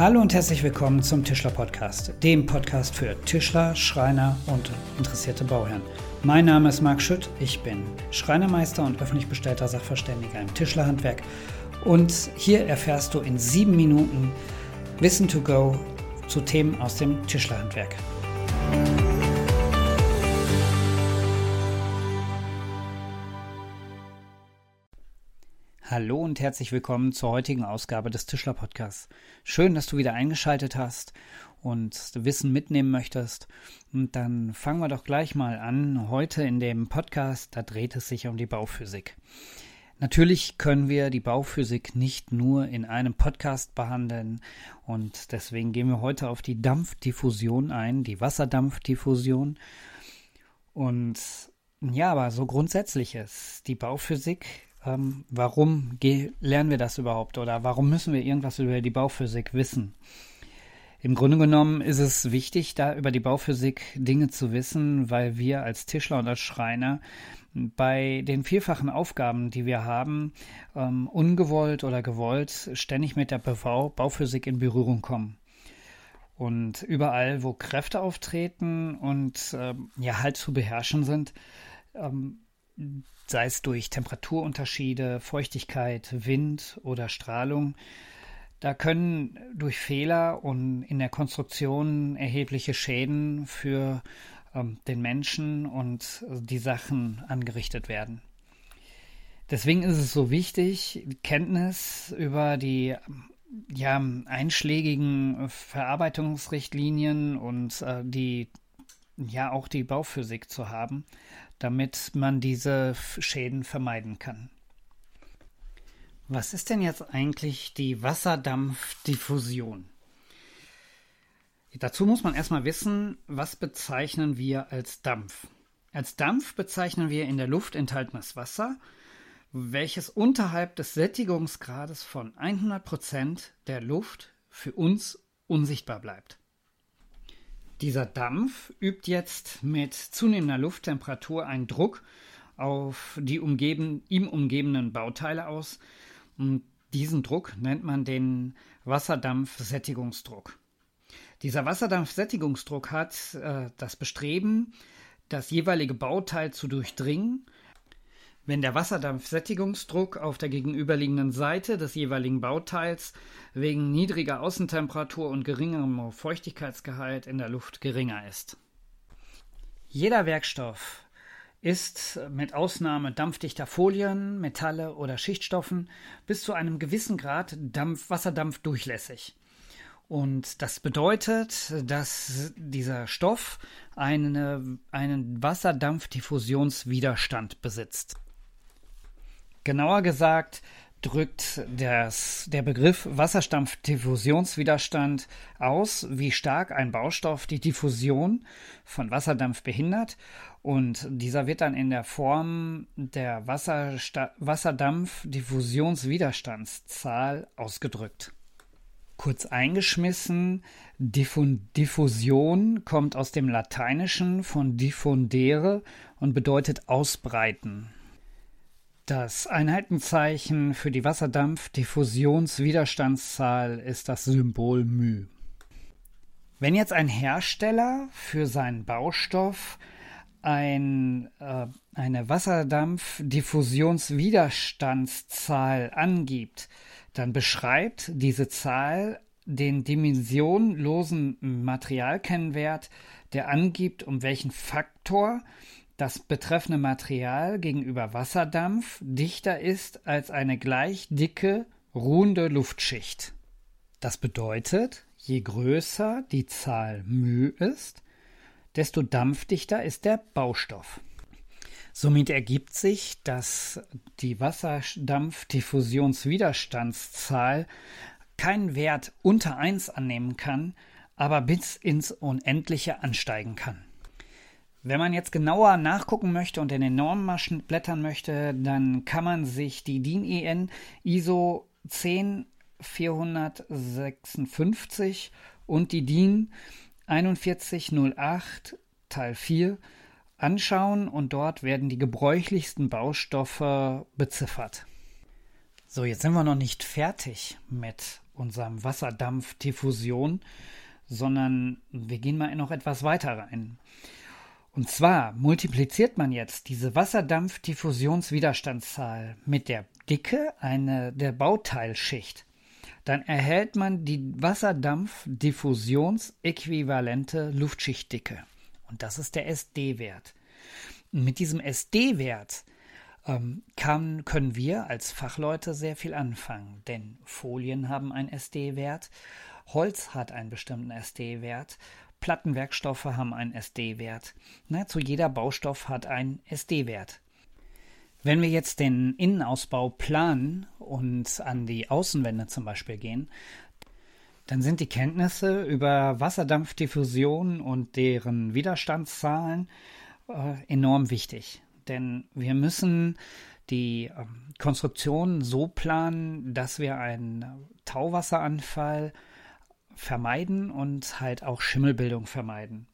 Hallo und herzlich willkommen zum Tischler Podcast, dem Podcast für Tischler, Schreiner und interessierte Bauherren. Mein Name ist Marc Schütt, ich bin Schreinermeister und öffentlich bestellter Sachverständiger im Tischlerhandwerk und hier erfährst du in sieben Minuten Wissen to go zu Themen aus dem Tischlerhandwerk. Hallo und herzlich willkommen zur heutigen Ausgabe des Tischler Podcasts. Schön, dass du wieder eingeschaltet hast und Wissen mitnehmen möchtest. Und dann fangen wir doch gleich mal an. Heute in dem Podcast, da dreht es sich um die Bauphysik. Natürlich können wir die Bauphysik nicht nur in einem Podcast behandeln und deswegen gehen wir heute auf die Dampfdiffusion ein, die Wasserdampfdiffusion. Und ja, aber so grundsätzlich ist die Bauphysik ähm, warum lernen wir das überhaupt oder warum müssen wir irgendwas über die Bauphysik wissen? Im Grunde genommen ist es wichtig, da über die Bauphysik Dinge zu wissen, weil wir als Tischler und als Schreiner bei den vielfachen Aufgaben, die wir haben, ähm, ungewollt oder gewollt, ständig mit der BV Bauphysik in Berührung kommen. Und überall, wo Kräfte auftreten und ähm, ja halt zu beherrschen sind, ähm, sei es durch Temperaturunterschiede, Feuchtigkeit, Wind oder Strahlung. Da können durch Fehler und in der Konstruktion erhebliche Schäden für ähm, den Menschen und die Sachen angerichtet werden. Deswegen ist es so wichtig, Kenntnis über die ja, einschlägigen Verarbeitungsrichtlinien und äh, die ja auch die Bauphysik zu haben, damit man diese Schäden vermeiden kann. Was ist denn jetzt eigentlich die Wasserdampfdiffusion? Dazu muss man erstmal wissen, was bezeichnen wir als Dampf. Als Dampf bezeichnen wir in der Luft enthaltenes Wasser, welches unterhalb des Sättigungsgrades von 100% der Luft für uns unsichtbar bleibt. Dieser Dampf übt jetzt mit zunehmender Lufttemperatur einen Druck auf die umgeben, ihm umgebenden Bauteile aus. Und diesen Druck nennt man den Wasserdampfsättigungsdruck. Dieser Wasserdampfsättigungsdruck hat äh, das Bestreben, das jeweilige Bauteil zu durchdringen wenn der Wasserdampfsättigungsdruck auf der gegenüberliegenden Seite des jeweiligen Bauteils wegen niedriger Außentemperatur und geringerem Feuchtigkeitsgehalt in der Luft geringer ist. Jeder Werkstoff ist mit Ausnahme dampfdichter Folien, Metalle oder Schichtstoffen bis zu einem gewissen Grad Dampf, Wasserdampf durchlässig. Und das bedeutet, dass dieser Stoff eine, einen Wasserdampfdiffusionswiderstand besitzt. Genauer gesagt drückt das, der Begriff Wasserdampfdiffusionswiderstand aus, wie stark ein Baustoff die Diffusion von Wasserdampf behindert. Und dieser wird dann in der Form der Wasserdampfdiffusionswiderstandszahl ausgedrückt. Kurz eingeschmissen, Diffusion kommt aus dem Lateinischen von diffundere und bedeutet ausbreiten. Das Einheitenzeichen für die Wasserdampfdiffusionswiderstandszahl ist das Symbol μ. Wenn jetzt ein Hersteller für seinen Baustoff ein, äh, eine Wasserdampfdiffusionswiderstandszahl angibt, dann beschreibt diese Zahl den dimensionlosen Materialkennwert, der angibt, um welchen Faktor das betreffende Material gegenüber Wasserdampf dichter ist als eine gleich dicke, ruhende Luftschicht. Das bedeutet, je größer die Zahl μ ist, desto dampfdichter ist der Baustoff. Somit ergibt sich, dass die Wasserdampfdiffusionswiderstandszahl keinen Wert unter 1 annehmen kann, aber bis ins Unendliche ansteigen kann. Wenn man jetzt genauer nachgucken möchte und in den Normenmaschen blättern möchte, dann kann man sich die DIN EN ISO 10456 und die DIN 4108 Teil 4 anschauen und dort werden die gebräuchlichsten Baustoffe beziffert. So, jetzt sind wir noch nicht fertig mit unserem Wasserdampfdiffusion, sondern wir gehen mal noch etwas weiter rein. Und zwar multipliziert man jetzt diese Wasserdampfdiffusionswiderstandszahl mit der Dicke eine, der Bauteilschicht. Dann erhält man die Wasserdampfdiffusionsäquivalente Luftschichtdicke. Und das ist der SD-Wert. Mit diesem SD-Wert ähm, kann, können wir als Fachleute sehr viel anfangen, denn Folien haben einen SD-Wert, Holz hat einen bestimmten SD-Wert, Plattenwerkstoffe haben einen SD-Wert. Zu jeder Baustoff hat einen SD-Wert. Wenn wir jetzt den Innenausbau planen und an die Außenwände zum Beispiel gehen, dann sind die Kenntnisse über Wasserdampfdiffusion und deren Widerstandszahlen äh, enorm wichtig. Denn wir müssen die äh, Konstruktion so planen, dass wir einen Tauwasseranfall vermeiden und halt auch Schimmelbildung vermeiden.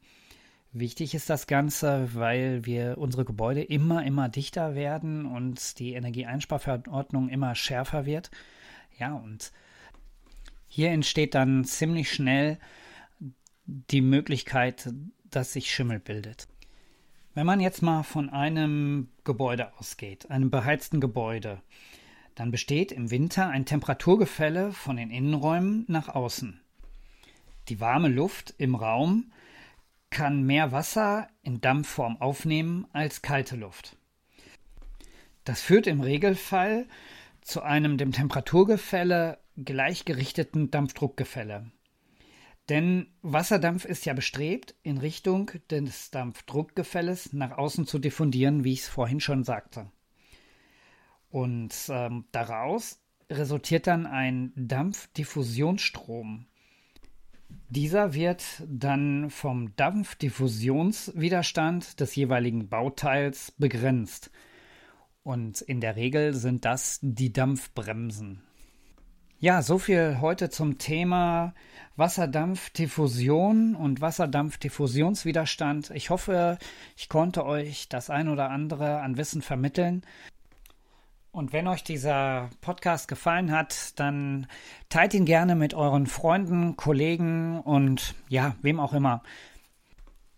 Wichtig ist das Ganze, weil wir unsere Gebäude immer, immer dichter werden und die Energieeinsparverordnung immer schärfer wird. Ja, und hier entsteht dann ziemlich schnell die Möglichkeit, dass sich Schimmel bildet. Wenn man jetzt mal von einem Gebäude ausgeht, einem beheizten Gebäude, dann besteht im Winter ein Temperaturgefälle von den Innenräumen nach außen. Die warme Luft im Raum kann mehr Wasser in Dampfform aufnehmen als kalte Luft. Das führt im Regelfall zu einem dem Temperaturgefälle gleichgerichteten Dampfdruckgefälle. Denn Wasserdampf ist ja bestrebt, in Richtung des Dampfdruckgefälles nach außen zu diffundieren, wie ich es vorhin schon sagte. Und ähm, daraus resultiert dann ein Dampfdiffusionsstrom. Dieser wird dann vom Dampfdiffusionswiderstand des jeweiligen Bauteils begrenzt. Und in der Regel sind das die Dampfbremsen. Ja, so viel heute zum Thema Wasserdampfdiffusion und Wasserdampfdiffusionswiderstand. Ich hoffe, ich konnte euch das ein oder andere an Wissen vermitteln. Und wenn euch dieser Podcast gefallen hat, dann teilt ihn gerne mit euren Freunden, Kollegen und ja, wem auch immer.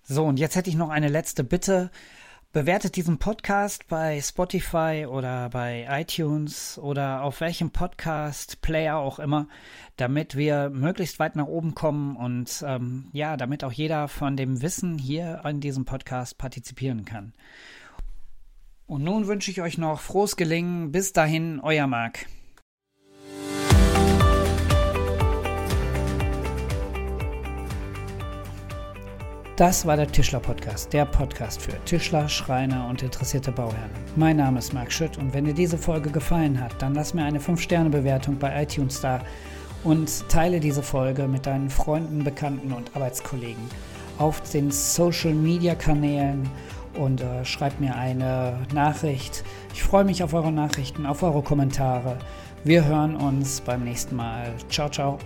So, und jetzt hätte ich noch eine letzte Bitte. Bewertet diesen Podcast bei Spotify oder bei iTunes oder auf welchem Podcast-Player auch immer, damit wir möglichst weit nach oben kommen und ähm, ja, damit auch jeder von dem Wissen hier in diesem Podcast partizipieren kann. Und nun wünsche ich euch noch frohes Gelingen. Bis dahin, euer Marc. Das war der Tischler Podcast, der Podcast für Tischler, Schreiner und interessierte Bauherren. Mein Name ist Marc Schütt und wenn dir diese Folge gefallen hat, dann lass mir eine 5-Sterne-Bewertung bei iTunes da und teile diese Folge mit deinen Freunden, Bekannten und Arbeitskollegen auf den Social-Media-Kanälen und äh, schreib mir eine Nachricht. Ich freue mich auf eure Nachrichten, auf eure Kommentare. Wir hören uns beim nächsten Mal. Ciao, ciao.